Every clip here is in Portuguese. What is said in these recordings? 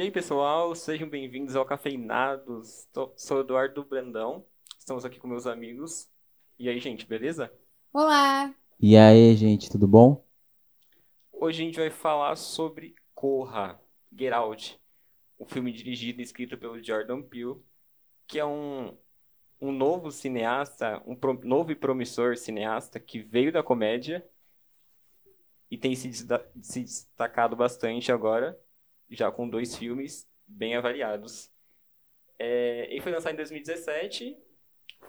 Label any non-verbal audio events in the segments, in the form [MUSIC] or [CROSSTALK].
E aí, pessoal, sejam bem-vindos ao Cafeinados. Tô- Sou Eduardo Brandão. Estamos aqui com meus amigos. E aí, gente, beleza? Olá! E aí, gente, tudo bom? Hoje a gente vai falar sobre Corra, Get Out, um filme dirigido e escrito pelo Jordan Peele, que é um, um novo cineasta, um pro- novo e promissor cineasta que veio da comédia e tem se, se destacado bastante agora, já com dois filmes bem avaliados. É, ele foi lançado em 2017,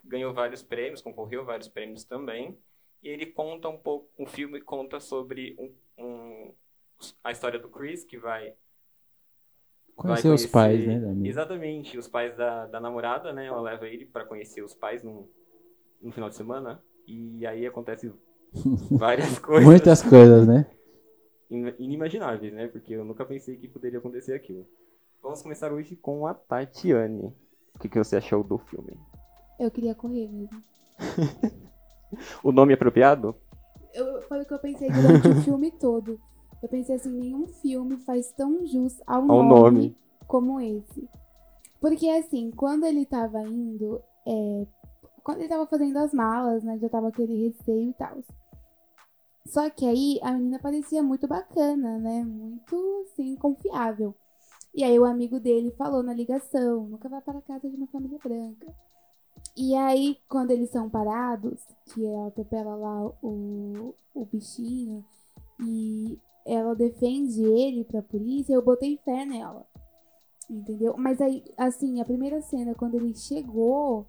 ganhou vários prêmios, concorreu a vários prêmios também. E ele conta um pouco, o filme conta sobre um, um- a história do Chris, que vai, vai Conhecer os pais, né? Exatamente, os pais da, da namorada, né? Ela leva ele para conhecer os pais no, no final de semana. E aí acontece [LAUGHS] várias [LAUGHS] coisas Muitas coisas, né? In- inimagináveis, né? Porque eu nunca pensei que poderia acontecer aquilo. Vamos começar hoje com a Tatiane. O que, que você achou do filme? Eu queria correr mesmo. [LAUGHS] O nome apropriado? Eu, foi o que eu pensei durante o filme [LAUGHS] todo. Eu pensei assim, nenhum filme faz tão jus ao, Ao nome, nome. como esse. Porque assim, quando ele tava indo, é, quando ele tava fazendo as malas, né, já tava aquele receio e tal. Só que aí a menina parecia muito bacana, né, muito assim, confiável. E aí o amigo dele falou na ligação, nunca vai para casa de uma família branca. E aí, quando eles são parados, que ela atropela lá o, o bichinho e ela defende ele pra polícia, eu botei fé nela. Entendeu? Mas aí, assim, a primeira cena, quando ele chegou,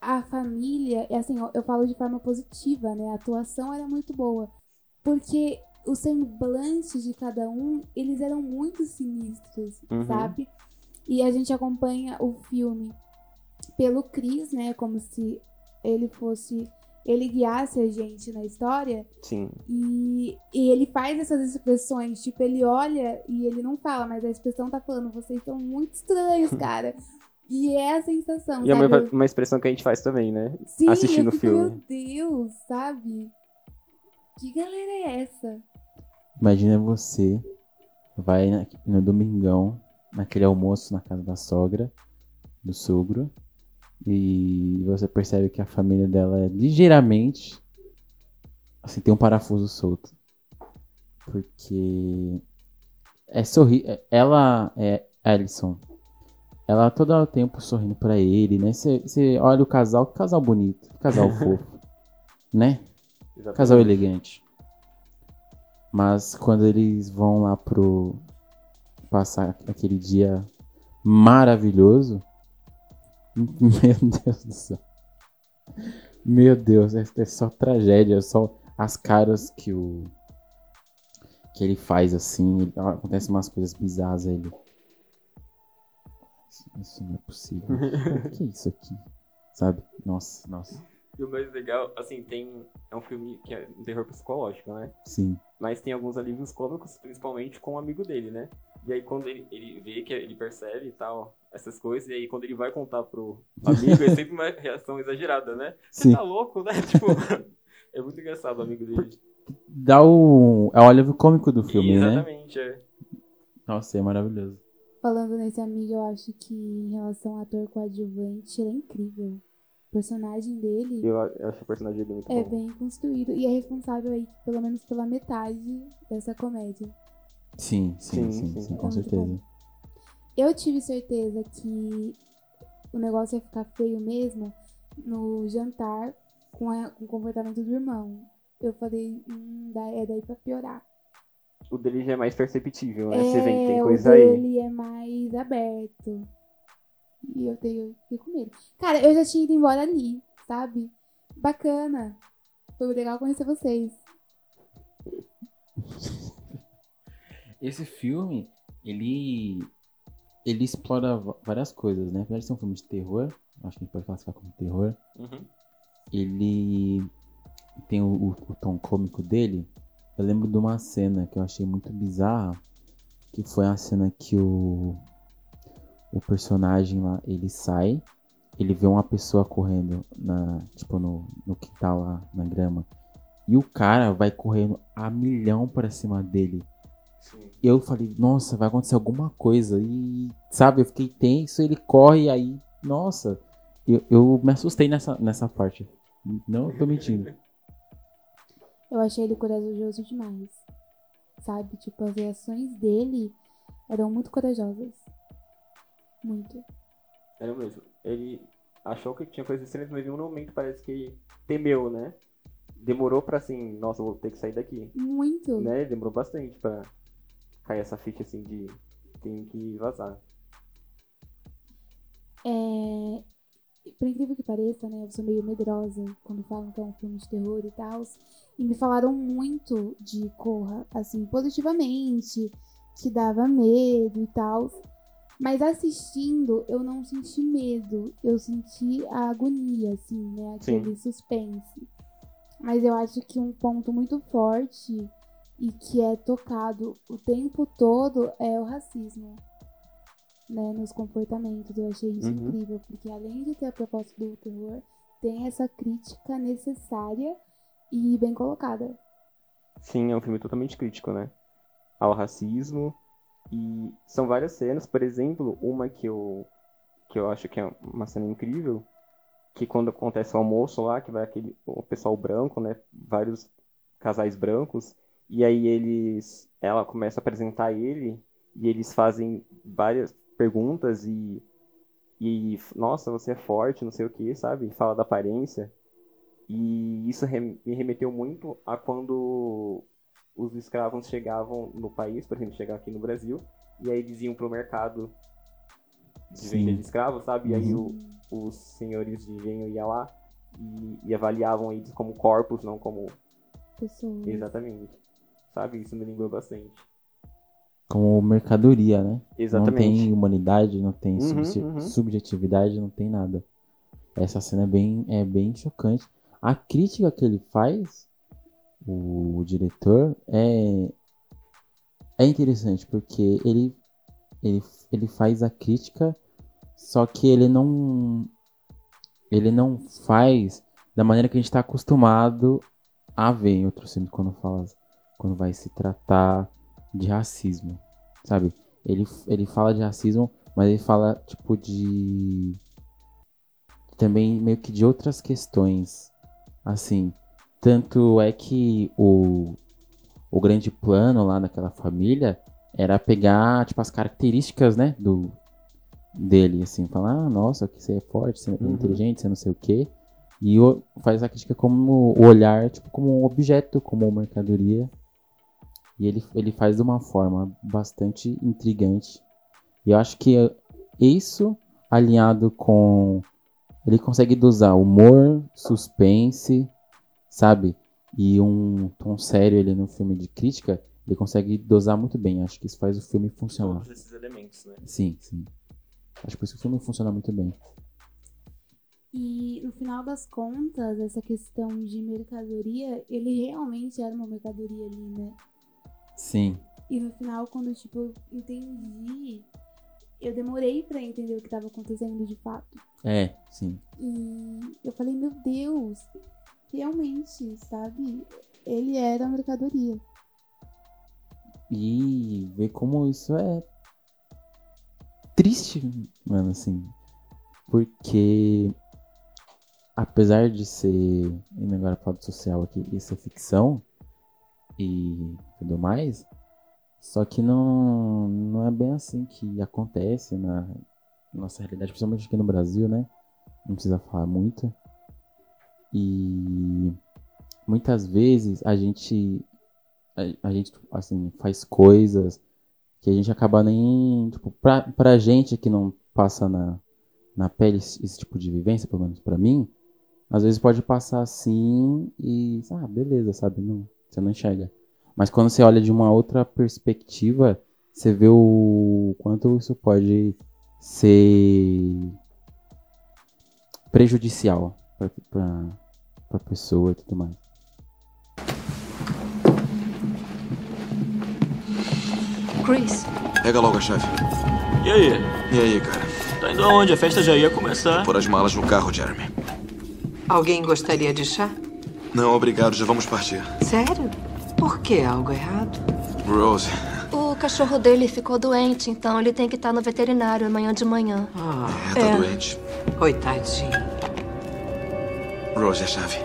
a família, é assim, eu- eu falo de forma positiva, né? A atuação era muito boa. Porque os semblantes de cada um, eles eram muito sinistros, Uhum. sabe? E a gente acompanha o filme pelo Chris, né? Como se ele fosse. Ele guiasse a gente na história. Sim. E, e ele faz essas expressões. Tipo, ele olha e ele não fala, mas a expressão tá falando: vocês são muito estranhos, [LAUGHS] cara. E é a sensação. E é uma, uma expressão que a gente faz também, né? Sim, assistindo eu o fico, filme. Meu Deus, sabe? Que galera é essa? Imagina você vai na- no domingão, naquele almoço na casa da sogra, do sogro, e você percebe que a família dela é ligeiramente assim, tem um parafuso solto. Porque é sorri é- ela é Alison. Ela todo o tempo sorrindo pra ele, né? Você olha o casal, que casal bonito, que casal [LAUGHS] fofo, né? Exatamente. Casal elegante. Mas quando eles vão lá pro passar aquele dia maravilhoso, [LAUGHS] meu Deus do céu. Meu Deus, é, é só tragédia, é só as caras que o que ele faz assim, acontecem umas coisas bizarras ele. Isso, não é possível. o que é isso aqui? Sabe? Nossa, nossa. E o mais legal, assim, tem. É um filme que é um terror psicológico, né? Sim. Mas tem alguns alívios cômicos, principalmente com o amigo dele, né? E aí quando ele, ele vê que ele percebe e tal, essas coisas, e aí quando ele vai contar pro amigo, é sempre uma [LAUGHS] reação exagerada, né? Você tá louco, né? [LAUGHS] Tipo, é muito engraçado o amigo dele. dá o. É o alívio cômico do filme, né? Exatamente, é. Nossa, é maravilhoso. Falando nesse amigo, eu acho que em relação ao ator coadjuvante, ele é incrível. O personagem dele Eu, eu acho o personagem dele muito é bom. bem construído e é responsável aí, pelo menos pela metade dessa comédia. Sim, sim, Sim, sim, sim. sim, É com muito certeza. bom. Eu tive certeza que o negócio ia ficar feio mesmo no jantar com, a- com o comportamento do irmão. Eu falei, hum, é daí pra piorar. O dele já é mais perceptível, né? Você vê que tem É, coisa o aí. dele é mais aberto. E eu tenho fiquei com medo. Cara, eu já tinha ido embora ali, sabe? Bacana. Foi legal conhecer vocês. Esse filme, ele. Ele explora várias coisas, né? Apesar de ser um filme de terror, acho que a gente pode classificar como terror. Uhum. Ele tem o, o- o tom cômico dele. Eu lembro de uma cena que eu achei muito bizarra. Que foi a cena que o. O personagem lá, ele sai. Ele vê uma pessoa correndo na. Tipo, no, no quintal lá, na grama. E o cara vai correndo a milhão pra cima dele. Sim. Eu falei, nossa, vai acontecer alguma coisa. E, sabe, eu fiquei tenso, ele corre, aí, nossa, eu, eu me assustei nessa, nessa parte. Não tô mentindo. [LAUGHS] Eu achei ele corajoso demais. Sabe? Tipo, as reações dele eram muito corajosas. Muito. Era mesmo. Ele achou que tinha coisas estranhas, mas em um momento parece que temeu, né? Demorou pra assim, nossa, vou ter que sair daqui. Muito. Né? Demorou bastante pra cair essa ficha assim de tem que vazar. É... Por incrível que pareça, né? Eu sou meio medrosa quando falam que é um filme de terror e tal. E me falaram muito de Corra, assim, positivamente, que dava medo e tal. Mas assistindo, eu não senti medo. Eu senti a agonia, assim, né? Aquele suspense. Mas eu acho que um ponto muito forte e que é tocado o tempo todo é o racismo. Né, nos comportamentos. Eu achei isso Uhum. incrível, porque além de ter a proposta do terror, tem essa crítica necessária e bem colocada. Sim, é um filme totalmente crítico, né? Ao racismo. E são várias cenas, por exemplo, uma que eu, que eu acho que é uma cena incrível, que quando acontece o almoço lá, que vai aquele o pessoal branco, né? Vários casais brancos, e aí eles. Ela começa a apresentar ele, e eles fazem várias perguntas e. E, nossa, você é forte, não sei o que, sabe? Fala da aparência. E isso me remeteu muito a quando os escravos chegavam no país, por exemplo, chegavam aqui no Brasil, e aí eles iam pro mercado de Sim. venda de escravos, sabe? E aí Uhum. o- os senhores de engenho iam lá e, e avaliavam eles como corpos, não como Pessoas. exatamente. Sabe? Isso me lembrou bastante. Como mercadoria, né? Não Exatamente. tem humanidade, não tem Uhum, uhum. subjetividade, não tem nada. Essa cena é bem, é bem chocante. A crítica que ele faz, o diretor, é, é interessante, porque ele, ele, ele faz a crítica, só que ele não, ele não faz da maneira que a gente está acostumado a ver em outros filmes quando fala, quando vai se tratar de racismo, sabe? Ele, ele fala de racismo, mas ele fala tipo de também meio que de outras questões, assim. Tanto é que o, o grande plano lá daquela família era pegar tipo as características, né, do dele, assim, falar, ah, nossa, que você é forte, você é Uhum. inteligente, você não sei o quê. E o- faz a crítica como o olhar, tipo, como um objeto, como uma mercadoria. E ele, ele faz de uma forma bastante intrigante. E eu acho que isso, alinhado com. Ele consegue dosar humor, suspense, sabe? E um tom sério ali no filme de crítica. Ele consegue dosar muito bem. Acho que isso faz o filme funcionar. Todos esses elementos, né? Sim, sim. Acho que por isso que o filme funciona muito bem. E no final das contas, essa questão de mercadoria, ele realmente era uma mercadoria ali, né? Sim. E no final, quando tipo, eu entendi, eu demorei pra entender o que tava acontecendo de fato. É, sim. E eu falei, meu Deus, realmente, sabe? Ele era a mercadoria. E ver como isso é triste, mano, assim. Porque apesar de ser, indo agora para o social aqui, isso é ficção e tudo mais, só que não, não é bem assim que acontece na nossa realidade, principalmente aqui no Brasil, né? Não precisa falar muito. E muitas vezes a gente a, a gente, assim, faz coisas que a gente acaba nem. Tipo, pra, pra gente que não passa na, na pele esse, esse tipo de vivência, pelo menos pra mim, às vezes pode passar assim e. Ah, beleza, sabe? Não, você não enxerga. Mas quando você olha de uma outra perspectiva, você vê o quanto isso pode ser prejudicial pra, pra, pra pessoa e tudo mais. Chris, Pega logo a chave. E aí? E aí, cara? Tá indo aonde? A festa já ia começar. Pôr as malas no carro, Jeremy. alguém gostaria de chá? Não, obrigado, já vamos partir. Sério? Por que algo errado? Rose, O cachorro dele ficou doente, então ele tem que estar no veterinário amanhã de manhã. Ah, É, tá É. doente. coitadinho. Rose, a chave.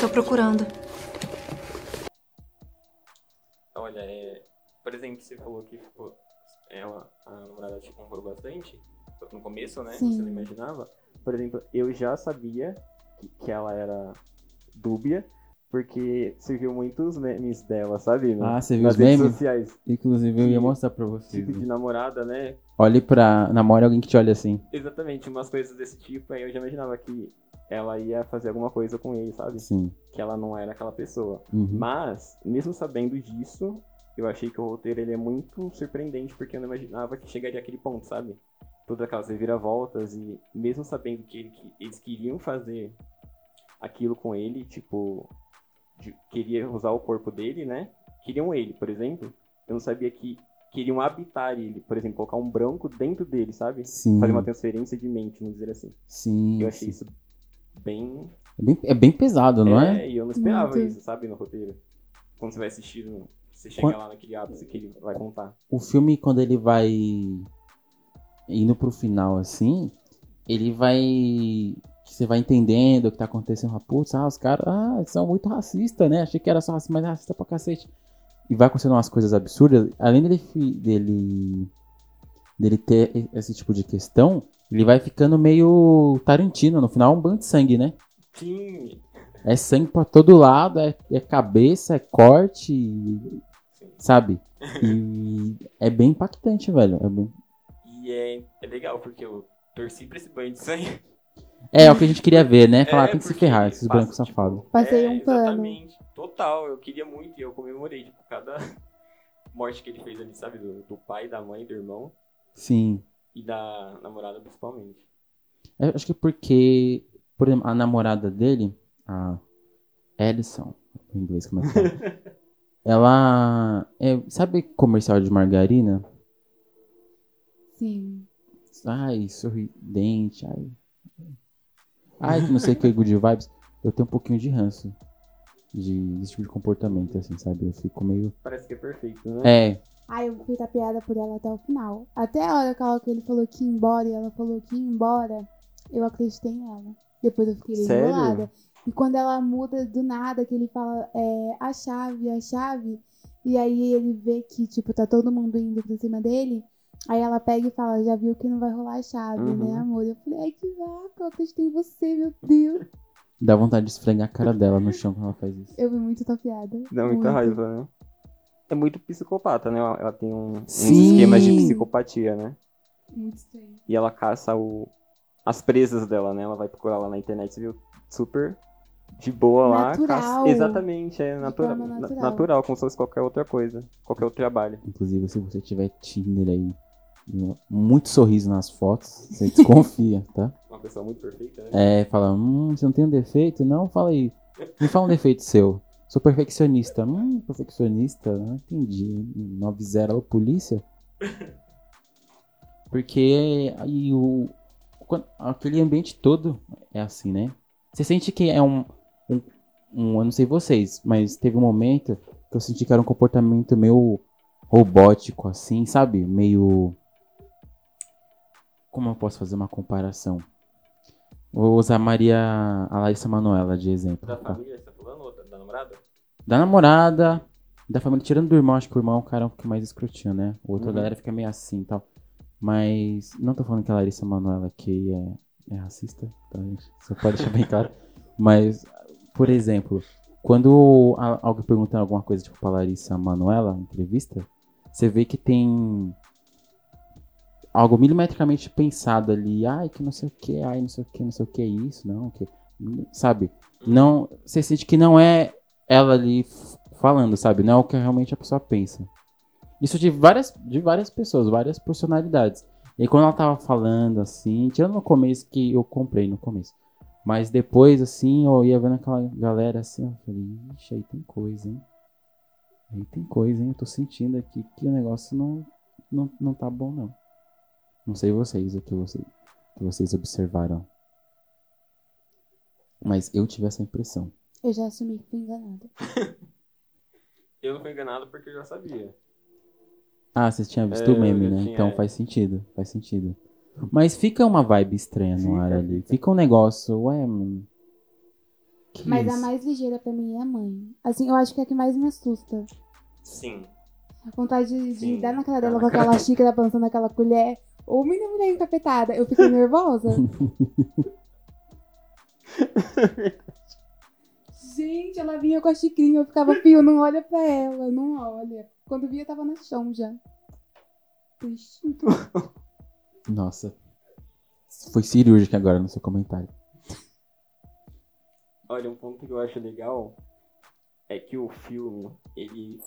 Tô procurando. Olha, é, por exemplo, você falou que ficou, ela, a namorada te comprou bastante no começo, né? Sim. Você não imaginava. Por exemplo, eu já sabia que, que ela era dúbia, porque surgiu muitos memes dela, sabe? no- Ah, você viu Nas os redes memes? sociais. Inclusive, eu ia mostrar pra vocês. Tipo de né? namorada, né? Olhe pra. Namore alguém que te olha assim. Exatamente, umas coisas desse tipo, aí eu já imaginava que ela ia fazer alguma coisa com ele, sabe? Sim. Que ela não era aquela pessoa. Uhum. Mas, mesmo sabendo disso, eu achei que o roteiro ele é muito surpreendente, porque eu não imaginava que chegaria àquele ponto, sabe? Todas aquelas reviravoltas e mesmo sabendo que, ele- que eles queriam fazer aquilo com ele, tipo, de- queria usar o corpo dele, né? Queriam ele, por exemplo. Eu não sabia que queriam habitar ele, por exemplo, colocar um branco dentro dele, sabe? Sim. Fazer uma transferência de mente, vamos dizer assim. Sim. Eu achei sim. isso bem É bem, é bem pesado, não é? e eu não esperava Muito. isso, sabe, no roteiro. Quando você vai assistir, você chega Quan- lá naquele ápice que ele vai contar. O filme, quando ele vai indo pro final assim, ele vai. Que Você vai entendendo o que tá acontecendo. Putz, ah, os caras ah, são muito racistas, né? Achei que era só racista, mas é racista pra cacete. E vai acontecendo umas coisas absurdas. Além dele, dele, dele ter esse tipo de questão, ele vai ficando meio Tarantino. No final é um banho de sangue, né? Sim, É sangue pra todo lado, é, é cabeça, é corte, e- sabe? E [LAUGHS] é bem impactante, velho. É, bem- e é, é legal, porque eu torci pra esse banho de sangue. É, é o que a gente queria ver, né? Falar, É, tem que se ferrar, esses passa, brancos tipo, safados. Passei é, um pano. Exatamente, total, eu queria muito e eu comemorei, tipo, cada [LAUGHS] morte que ele fez ali, sabe, do, do pai, da mãe, do irmão Sim. e da namorada principalmente. Eu acho que porque, por exemplo, a namorada dele, a Ellison, em inglês como é que fala? [LAUGHS] Ela. É, sabe comercial de margarina? Sim. Ai, sorridente, ai. Ai, que não sei o que, good vibes. Eu tenho um pouquinho de ranço de, desse tipo de comportamento, assim, sabe? Eu fico meio. Parece que é perfeito, né? É, Ai, eu fiz a piada por ela até o final. Até a hora que ela- que ele falou que ia embora e ela falou que ia embora, eu acreditei nela. Depois eu fiquei enrolada. E quando ela muda do nada, que ele fala é, a chave, a chave, e aí ele vê que, tipo, tá todo mundo indo pra cima dele, aí ela pega e fala, já viu que não vai rolar a chave, Uhum. né, amor? Eu falei, ai, que vaca, eu acreditei em você, meu Deus. dá vontade de esfregar a cara dela no chão quando ela faz isso. Eu vi muito tapeada. Dá muita raiva, né? É muito psicopata, né? Ela tem um, uns esquemas de psicopatia, né? Muito estranho. E ela caça o, as presas dela, né? Ela vai procurar lá na internet, você viu? Super de boa lá. Natural. caça- Exatamente, é natura... natural. natural, como se fosse qualquer outra coisa, qualquer outro trabalho. Inclusive, se você tiver Tinder aí, muito sorriso nas fotos, você [LAUGHS] desconfia, tá? Uma pessoa muito perfeita, né? É, fala, hum, você não tem um defeito? Não, fala aí. Me fala um defeito seu. Sou perfeccionista. Hum, perfeccionista? Não entendi. 90 alô, polícia? [LAUGHS] Porque aí o. quando- aquele ambiente todo é assim, né? Você sente que é um, um, um. Eu não sei vocês, mas teve um momento que eu senti que era um comportamento meio robótico, assim, sabe? Meio. Como eu posso fazer uma comparação? Vou usar a Maria, a Larissa Manoela de exemplo. Da tá? família, você tá falando? Da, da namorada? Da namorada, da família, tirando do irmão, acho que o irmão é o cara que mais escrotinho, né? O outro, a Uhum. galera fica meio assim e tal. Mas não tô falando que a Larissa Manoela aqui é, é racista, tá, gente? Só pode deixar bem claro. [LAUGHS] Mas, por exemplo, quando alguém pergunta alguma coisa, tipo, pra Larissa Manoela, entrevista, você vê que tem algo milimetricamente pensado ali. Ai, que não sei o que, ai, não sei o que, não sei o que é isso, não, que... Sabe? Não, você sente que não é ela ali falando, sabe? Não é o que realmente a pessoa pensa. Isso de várias, de várias pessoas, várias personalidades. E quando ela tava falando assim, tirando no começo que eu comprei no começo. Mas depois, assim, eu ia vendo aquela galera assim, eu falei, ixi, aí tem coisa, hein? Aí tem coisa, hein? Eu tô sentindo aqui que o negócio não, não, não tá bom, não. Não sei vocês, o que vocês, o que vocês observaram. Mas eu tive essa impressão. Eu já assumi que fui enganada. [LAUGHS] Eu não fui enganado porque eu já sabia. Ah, vocês tinham visto É, o meme, né? tinha, Então faz sentido, faz sentido. Mas fica uma vibe estranha no ar ali. fica. Um negócio, ué, mano. Que Mas a isso? mais ligeira pra mim é a mãe. Assim, eu acho que é a que mais me assusta. Sim. A vontade de, Sim, dar na cara dá dela com aquela cara. [LAUGHS] xícara balançando aquela colher. Ou menina mulher encapetada. Eu fiquei nervosa. [LAUGHS] Gente, ela vinha com a xicrinha. Eu ficava, fio, não olha pra ela, não olha. Quando via, tava no chão já. Triste. Nossa. Foi cirúrgica agora no seu comentário. Olha, um ponto que eu acho legal é que o filme, ele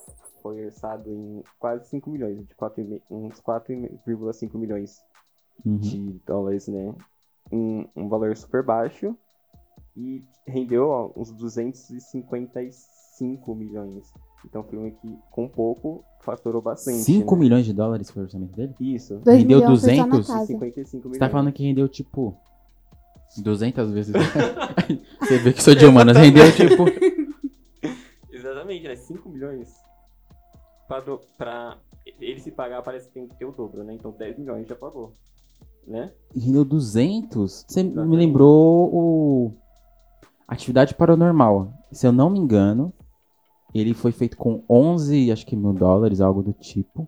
foi orçado em quase 5 milhões, de 4, uns 4,5 milhões Uhum. de dólares, né? Um, um valor super baixo e rendeu ó, uns 255 milhões. Então, foi um filme que, com pouco, faturou bastante. 5 né? milhões de dólares foi o orçamento dele? Isso. Dois Rendeu milhões foi só na 200 casa. 55 milhões. Você tá falando que rendeu tipo 200 vezes. [LAUGHS] Você vê que sou de humanas. Rendeu tipo. Exatamente, né? 5 milhões. Pra ele se pagar, parece que tem que ter o dobro, né? Então 10 milhões já pagou. Né? Rendeu 200? Você me Exatamente. lembrou o. Atividade Paranormal. Se eu não me engano, ele foi feito com 11, acho que mil dólares, algo do tipo.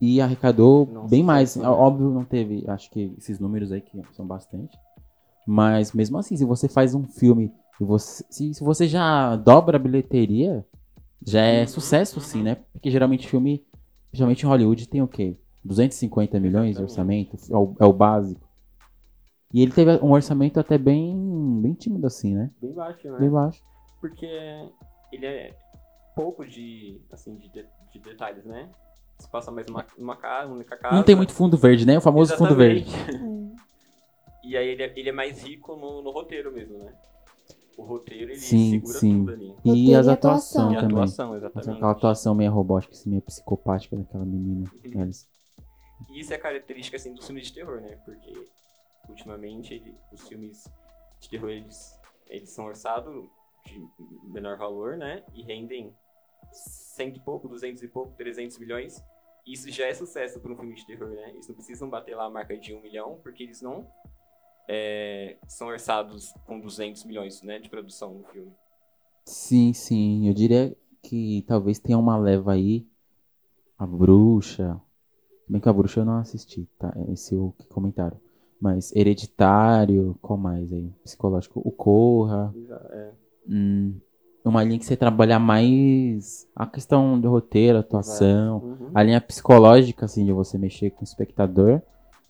E arrecadou Nossa, bem mais. né? Óbvio, não teve, acho que esses números aí que são bastante. Mas mesmo assim, se você faz um filme e você, se, se você já dobra a bilheteria, já é sucesso, sim, né? Porque geralmente filme, geralmente em Hollywood tem o quê? 250 milhões de Exatamente. orçamento? É o, é o básico. E ele teve um orçamento até bem, bem tímido assim, né? Bem baixo, né? Bem baixo. Porque ele é pouco de, assim, de, de- de detalhes, né? Se passa mais numa, numa casa, uma única casa. Não tem muito fundo verde, né? O famoso fundo verde. Exatamente. [LAUGHS] E aí ele é, ele é mais rico no, no roteiro mesmo, né? O roteiro, ele Sim, segura sim. tudo ali. E as atuações atuação. E a também. atuação, exatamente. Aquela atuação meio robótica, assim, meio psicopática daquela menina. Uhum. Alice. E isso é característica assim dos filmes de terror, né? Porque ultimamente ele- os filmes de terror eles, eles são orçados de menor valor, né? E rendem cento e pouco, duzentos e pouco, 300 milhões. Isso já é sucesso para um filme de terror, né? Eles não precisam bater lá a marca de um milhão, porque eles não é, são orçados com 200 milhões, né? De produção no filme. Sim, sim. Eu diria que talvez tenha uma leva aí. A bruxa. Bem que a bruxa eu não assisti, tá? Esse é o comentário. Mas hereditário, qual mais aí? Psicológico. O Corra. É, Hum, uma linha que você trabalhar mais a questão do roteiro, atuação. uhum. A linha psicológica, assim, de você mexer com o espectador.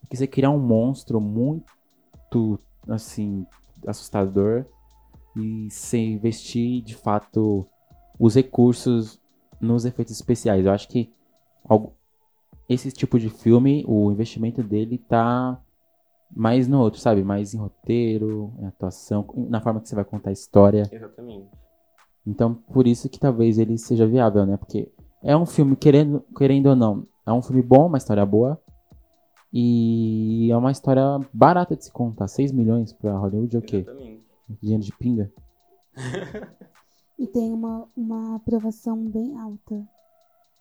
Que você criar um monstro muito, assim, assustador. E você investir, de fato, os recursos nos efeitos especiais. Eu acho que esse tipo de filme, o investimento dele tá mais no outro, sabe? Mais em roteiro, em atuação, na forma que você vai contar a história. Exatamente. Então, por isso que talvez ele seja viável, né? Porque é um filme, querendo, querendo ou não, é um filme bom, uma história boa. E é uma história barata de se contar. 6 milhões pra Hollywood é o quê? Exatamente. Dinheiro de pinga? E tem uma, uma aprovação bem alta.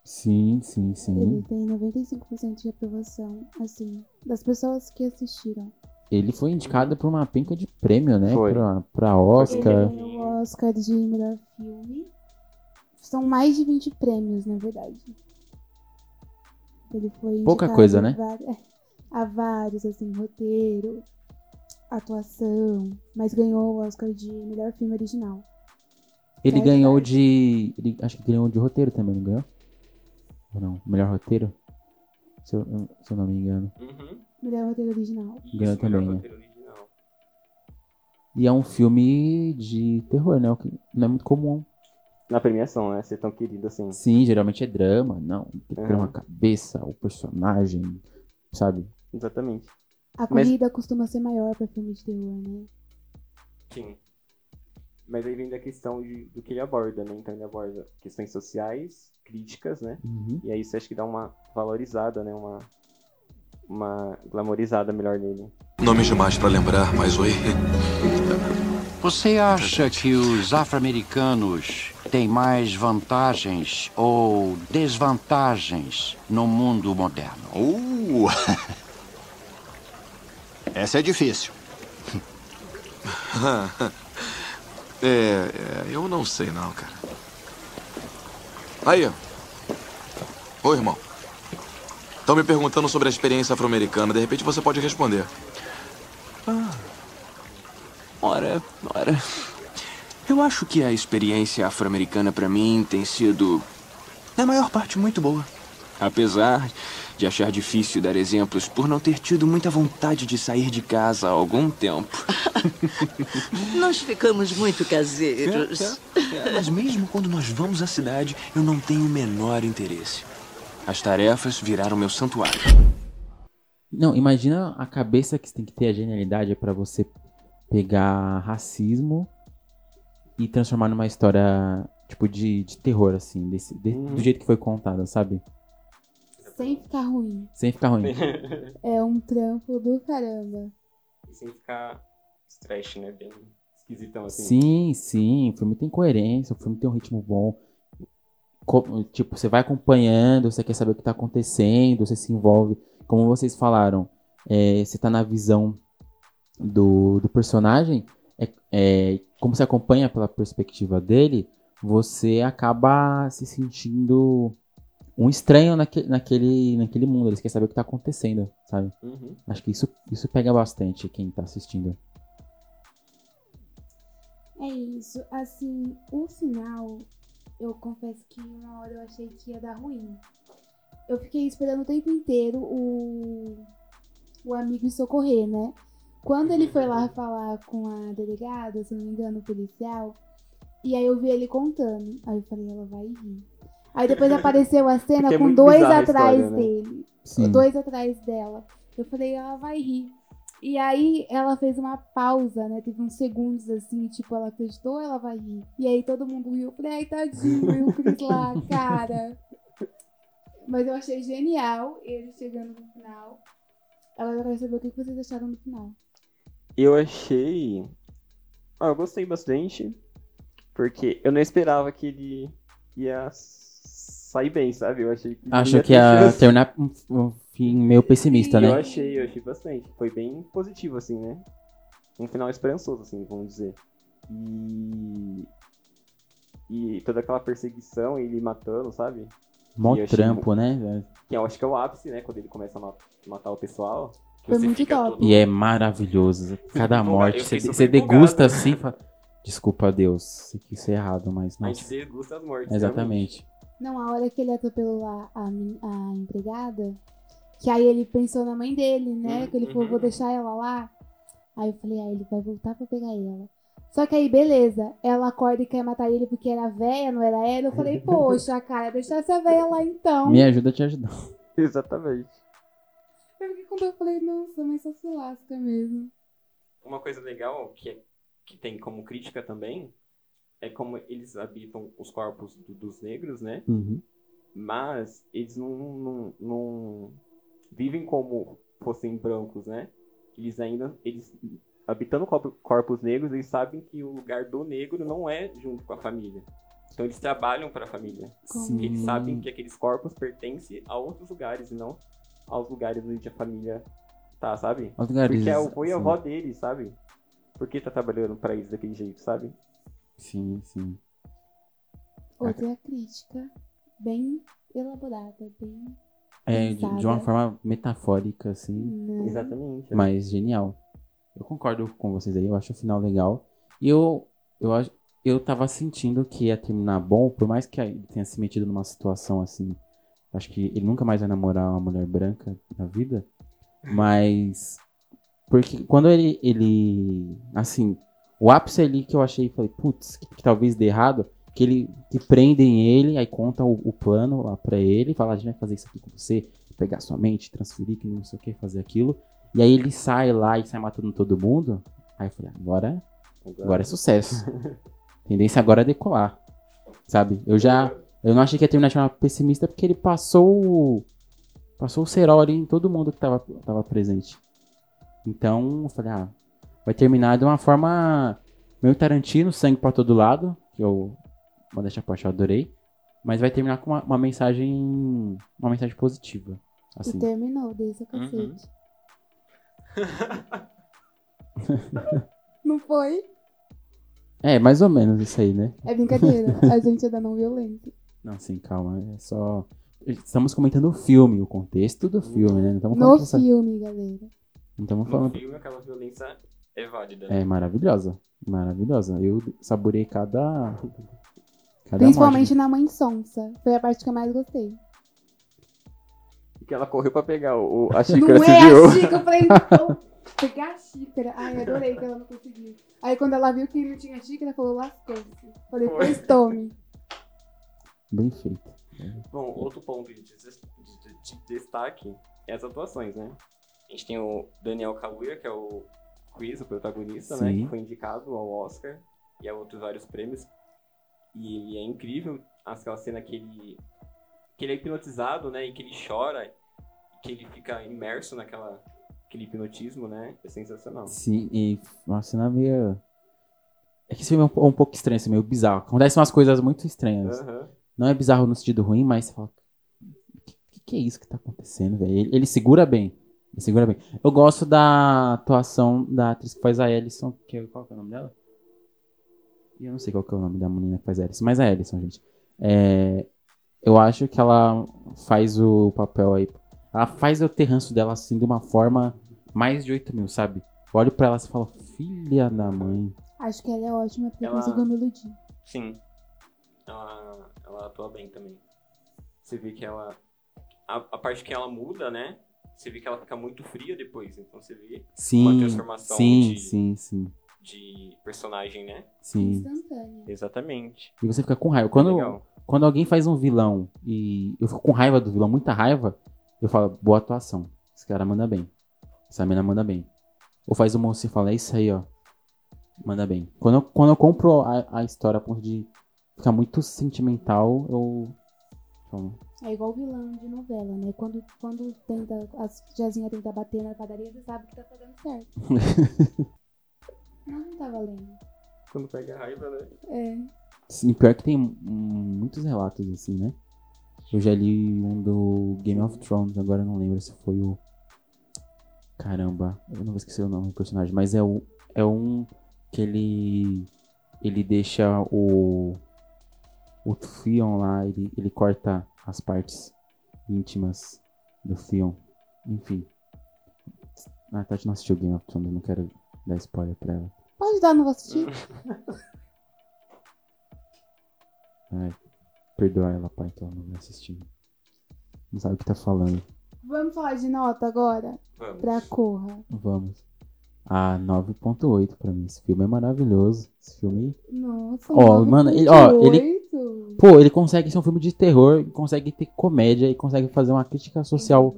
Sim, sim, Ele sim. tem 95% de aprovação, assim, das pessoas que assistiram. Ele foi indicado por uma penca de prêmio, né? Foi. Pra, pra Ele Oscar. ganhou o Oscar de melhor filme. São mais de 20 prêmios, na verdade. Ele foi Pouca coisa, né? vari- é, A vários, assim, roteiro, atuação. Mas ganhou o Oscar de melhor filme original. Ele ganhou de. Ele, acho que ganhou de roteiro também, não ganhou? Ou não? Melhor roteiro? Se eu, se eu não me engano. Uhum. Melhor roteiro original. Isso, Ganhou também, né? roteiro original. E é um filme de terror, né? O que não é muito comum. Na premiação, né? Ser tão querido assim. Sim, geralmente é drama. Não, tem que ter Uhum. uma cabeça, o personagem, sabe? Exatamente. A Mas- corrida costuma ser maior pra filme de terror, né? Sim. Mas aí vem da questão de, do que ele aborda, né? Então ele aborda questões sociais, críticas, né? Uhum. E aí isso acho que dá uma valorizada, né? Uma, uma glamorizada melhor nele. Nomes demais pra lembrar, mas oi. Você acha que os afro-americanos tem mais vantagens ou desvantagens no mundo moderno? Uh! [LAUGHS] Essa é difícil. [LAUGHS] é, é, eu não sei não, cara. Aí. Oi, irmão. Estão me perguntando sobre a experiência afro-americana. De repente você pode responder. Ah. Ora, ora. Eu acho que a experiência afro-americana para mim tem sido, na maior parte, muito boa. Apesar de achar difícil dar exemplos por não ter tido muita vontade de sair de casa há algum tempo. [LAUGHS] nós ficamos muito caseiros. É, é, é. Mas mesmo quando nós vamos à cidade, eu não tenho o menor interesse. As tarefas viraram meu santuário. Não, imagina a cabeça que você tem que ter, a genialidade para você pegar racismo e transformar numa história, tipo, de, de terror, assim, desse, de, uhum. do jeito que foi contada, sabe? Sem ficar ruim. Sem ficar ruim. [LAUGHS] é um trampo do caramba. E sem ficar trash, né? Bem esquisitão assim. Sim, sim. O filme tem coerência, o filme tem um ritmo bom. Tipo, você vai acompanhando, você quer saber o que tá acontecendo, você se envolve. Como vocês falaram, é, você tá na visão do, do personagem, é, é, como você acompanha pela perspectiva dele, você acaba se sentindo um estranho naque, naquele, naquele mundo. Eles querem saber o que tá acontecendo, sabe? Uhum. Acho que isso, isso pega bastante quem tá assistindo. É isso. Assim, o final, eu confesso que uma hora eu achei que ia dar ruim. Eu fiquei esperando o tempo inteiro o, o amigo socorrer, né? Quando ele foi lá falar com a delegada, se não me engano, o policial, e aí eu vi ele contando. Aí eu falei, ela vai rir. Aí depois apareceu a cena é com dois atrás história, né? dele. Sim. Dois atrás dela. Eu falei, ela vai rir. E aí ela fez uma pausa, né? Teve uns segundos assim, tipo, ela acreditou, ela vai rir. E aí todo mundo riu. Eu falei, ai, tadinho, e o Chris lá, cara. Mas eu achei genial ele chegando no final. Eu quero saber o que vocês acharam no final. Eu achei. Ah, eu gostei bastante. Porque eu não esperava que ele ia sair bem, sabe? Eu achei que. Acho que ia terminar um fim meio pessimista, né? Eu achei, eu achei bastante. Foi bem positivo, assim, né? Um final esperançoso, assim, vamos dizer. E. E toda aquela perseguição, ele matando, sabe? Mó trampo, né? Que eu acho que é o ápice, né? Quando ele começa a matar o pessoal. Foi muito top. Todo... E é maravilhoso. Cada morte. Você, você degusta assim. Fala... Desculpa, Deus. Se quis ser errado, mas. Nossa. A gente degusta as mortes. Exatamente. Realmente. Não, a hora que ele atropelou a, a, a empregada, que aí ele pensou na mãe dele, né? Que ele falou, vou deixar ela lá. Aí eu falei, ah, ele vai voltar pra pegar ela. Só que aí, beleza, ela acorda e quer matar ele porque era véia, não era ela. Eu falei, [LAUGHS] poxa, cara, deixa essa véia lá então. Me ajuda a te ajudar. [LAUGHS] Exatamente. Eu fiquei quando eu falei, nossa, mas só se lasca mesmo. Uma coisa legal que, é, que tem como crítica também é como eles habitam os corpos do, dos negros, né? Uhum. Mas eles não, não, não, vivem como fossem brancos, né? Eles ainda, eles habitando corpos negros, eles sabem que o lugar do negro não é junto com a família. Então eles trabalham para a família. Sim. Eles sabem que aqueles corpos pertencem a outros lugares e não aos lugares onde a família tá, sabe? Aos lugares, Porque é o avô e a avó deles, sabe? Por que tá trabalhando para eles daquele jeito, sabe? Sim, sim. Outra crítica bem elaborada, bem. É, de, de, uma forma metafórica, assim. Não. Exatamente. Mas genial. Eu concordo com vocês aí, eu acho o final legal. E eu, eu, eu tava sentindo que ia terminar bom, por mais que ele tenha se metido numa situação assim. Acho que ele nunca mais vai namorar uma mulher branca na vida. Mas. Porque quando ele. ele assim, o ápice ali que eu achei, falei, putz, que, que, talvez dê errado, que ele que prendem ele, aí conta o, o plano lá pra ele, fala, a gente vai fazer isso aqui com você, pegar sua mente, transferir, que não sei o que, fazer aquilo. E aí ele sai lá e sai matando todo mundo. Aí eu falei, agora, agora é sucesso. [LAUGHS] Tendência agora é decolar. Sabe? Eu já. Eu não achei que ia terminar de forma pessimista porque ele passou. Passou o cerol ali em todo mundo que tava, tava presente. Então, eu falei, ah, vai terminar de uma forma meio Tarantino, sangue pra todo lado. Que eu modéstia à parte, eu adorei. Mas vai terminar com uma, uma mensagem. Uma mensagem positiva. E Assim. terminou, desse Uhum. cacete. [LAUGHS] Não foi? É, mais ou menos isso aí, né? É brincadeira. A gente é da não violência. Não, sim, calma. É só. Estamos comentando o filme, o contexto do filme, né? Não estamos No filme, galera. Não estamos No falando. filme, aquela violência é válida. né? É maravilhosa. Maravilhosa. Eu saborei cada. cada Principalmente morte. na mãe sonsa. Foi a parte que eu mais gostei. Que ela correu pra pegar o, a não é a xícara, eu falei, não, [LAUGHS] pegar a xícara. Ai, adorei que ela não conseguiu. Aí quando ela viu que não tinha xícara, ela falou, lascou-se. Falei, Foi. pois tome. Bem feito. Bom, outro ponto de, des- de- de destaque é as atuações, né? A gente tem o Daniel Kaluuya, que é o Chris, o protagonista, né? Sim. Que foi indicado ao Oscar e a outros vários prêmios. E ele é incrível, aquela cena que ele, que ele é hipnotizado, né? E que ele chora, que ele fica imerso naquela aquele hipnotismo, né? É sensacional. Sim, e uma cena meio. É que esse filme é um, um pouco estranho, assim, meio bizarro. Acontecem umas coisas muito estranhas. Aham. Não é bizarro no sentido ruim, mas você fala. O que, que é isso que tá acontecendo, velho? Ele, ele segura bem. Ele segura bem. Eu gosto da atuação da atriz que faz a Ellison. Que, é- qual que é o nome dela? E Eu não sei qual que é o nome da menina que faz a Ellison, mas é a Ellison, gente. É, eu acho que ela faz o papel aí. Ela faz o terranço dela assim de uma forma mais de 8 mil, sabe? Eu olho pra ela e falo, filha da mãe. Acho que ela é ótima porque Ela- conseguiu me iludir. Sim. Ela, ela atua bem também. Você vê que ela. A, a parte que ela muda, né? Você vê que ela fica muito fria depois. Então você vê uma Sim, transformação sim, de, sim, sim, de personagem, né? sim. Instantânea. Exatamente. E você fica com raiva. Quando, Legal. quando alguém faz um vilão e eu fico com raiva do vilão, muita raiva, eu falo, boa atuação. Esse cara manda bem. Essa menina manda bem. Ou faz o moço e fala, é isso aí, ó. Manda bem. Quando eu, quando eu compro a, a história a ponto de ficar muito sentimental, eu. Falo, É igual vilão de novela, né? Quando, quando tenta, as tiazinha tenta bater na padaria, você sabe que tá fazendo certo. [LAUGHS] Mas não tá valendo. Quando pega raiva, né? É. Sim, pior que tem muitos relatos assim, né? Eu já li um do Game of Thrones, agora eu não lembro se foi o. Caramba, eu não vou esquecer o nome do personagem, mas é, o, é um que ele. Ele deixa o. O Theon lá, ele, ele corta as partes íntimas do Theon. Enfim. A Tati não assistiu Game of Thrones, eu não quero dar spoiler pra ela. Pode dar, não vou assistir. [LAUGHS] Ai, perdoa ela, pai, que ela não vai assistir. Não sabe o que tá falando. Vamos falar de nota agora? Vamos. Pra Corra. Vamos. Ah, 9.8 pra mim. Esse filme é maravilhoso. Esse filme. Nossa, Ó, mano, ele- ó, ele- 9.8. Pô, ele consegue ser um filme de terror, consegue ter comédia e consegue fazer uma crítica social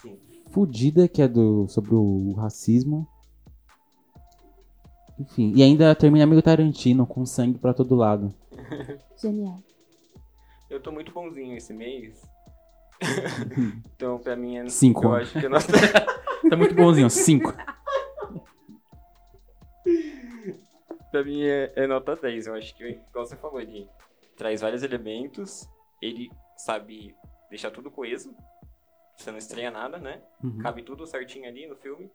Sim. fodida que é do sobre o racismo. Enfim, e ainda termina meio Tarantino com sangue pra todo lado. [LAUGHS] Genial. Eu tô muito bonzinho esse mês. [LAUGHS] então, pra mim é. Cinco. Eu acho que nossa. [LAUGHS] Tá muito bonzinho, 5. Pra mim é, é nota 10. Eu acho que, igual você falou, ele traz vários elementos, ele sabe deixar tudo coeso, você não estranha nada, né? Uhum. Cabe tudo certinho ali no filme.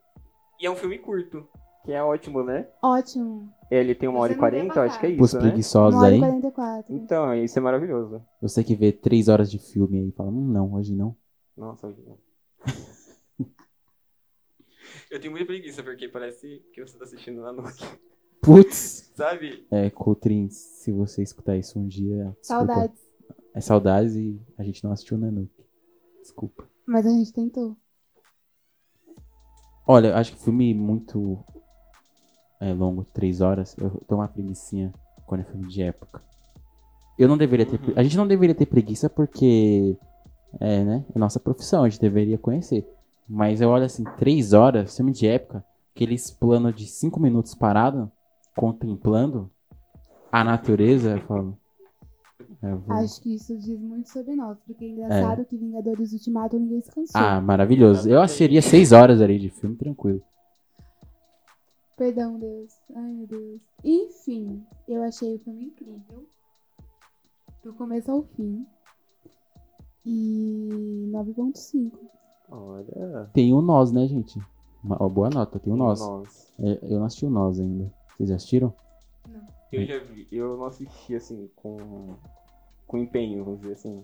E é um filme curto, que é ótimo, né? Ótimo. Ele tem uma hora Você e não vê quarenta, acho que é isso, né? preguiçosos 1 hora e aí. 44. Então, isso é maravilhoso. Eu sei que vê 3 horas de filme aí e fala, hum, não, hoje não. Nossa, hoje não. [LAUGHS] Eu tenho muita preguiça, porque parece que você tá assistindo na noite. [LAUGHS] Putz! Sabe? É, Coutrin, se você escutar isso um dia. desculpa. Saudades. É saudades e a gente não assistiu Nanook. Desculpa. Mas a gente tentou. Olha, eu acho que filme muito é, longo, 3 horas, eu tenho uma preguiçinha quando é filme de época. Eu não deveria ter. pre- A gente não deveria ter preguiça porque. É, né? É nossa profissão, a gente deveria conhecer. Mas eu olho assim, 3 horas, filme de época, aqueles planos de 5 minutos parado, contemplando a natureza, eu falo. é, eu vou- Acho que isso diz muito sobre nós. Porque é engraçado que Vingadores Ultimato ninguém se cansou. Ah, maravilhoso. Eu assistiria 6 horas ali de filme, tranquilo. Perdão, Deus. Ai, meu Deus. Enfim, eu achei o filme incrível. Do começo ao fim. E 9.5. Olha. Tem o Nós, né, gente? Uma ó, boa nota, tem o Nós. É, Eu não assisti o Nós ainda. Vocês já assistiram? Eu já vi, eu não assisti assim com, com empenho, vamos dizer assim.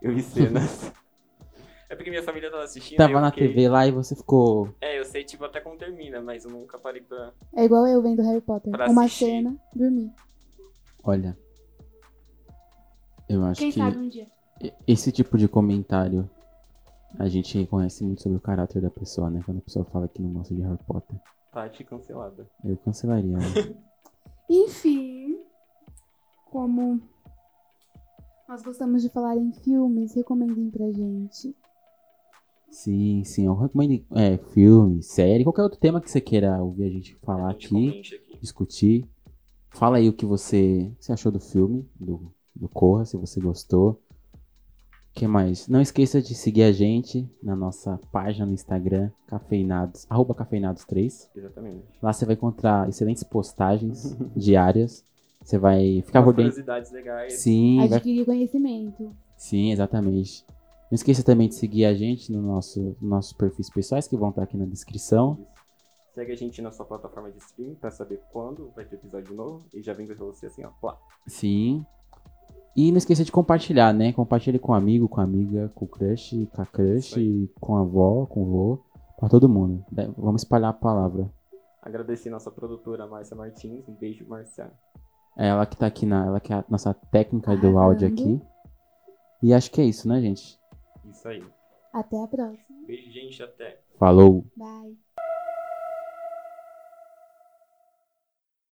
Eu vi cenas. [LAUGHS] é porque minha família tava assistindo. Tava na fiquei- TV lá e você ficou. É, eu sei tipo até como termina, mas eu nunca parei pra. É igual eu vendo Harry Potter. Pra Uma assistir. cena, dormir. Olha. Eu acho Quem que sabe um dia. esse tipo de comentário a gente reconhece muito sobre o caráter da pessoa, né? Quando a pessoa fala que não gosta de Harry Potter. Tati cancelada. Eu cancelaria. né? [LAUGHS] Enfim, como nós gostamos de falar em filmes, recomendem pra gente. sim, sim. Eu recomendo é, filme, série, qualquer outro tema que você queira ouvir a gente falar A gente aqui, aqui. discutir. Fala aí o que você, você achou do filme, do, do Corra, se você gostou. O que mais? Não esqueça de seguir a gente na nossa página no Instagram, cafeinados, arroba cafeinados3. Exatamente. Lá você vai encontrar excelentes postagens [LAUGHS] diárias. Você vai ficar por dentro. curiosidades legais. Sim, vai... Adquirir conhecimento. Sim, exatamente. Não esqueça também de seguir a gente no nosso, nos nossos perfis pessoais que vão estar aqui na descrição. Segue a gente na sua plataforma de streaming pra saber quando vai ter episódio novo. E já vem pra você assim, ó. Plá. Sim. E não esqueça de compartilhar, né? Compartilhe com amigo, com amiga, com crush, com a crush, com a avó, com o vô, pra todo mundo. Da- Vamos espalhar a palavra. Agradecer nossa produtora Márcia Martins. Um beijo, Márcia. É ela que tá aqui na. Ela que é a nossa técnica do áudio aqui. E acho que é isso, né, gente? Isso aí. Até a próxima. Beijo, gente. Até. Falou! Bye.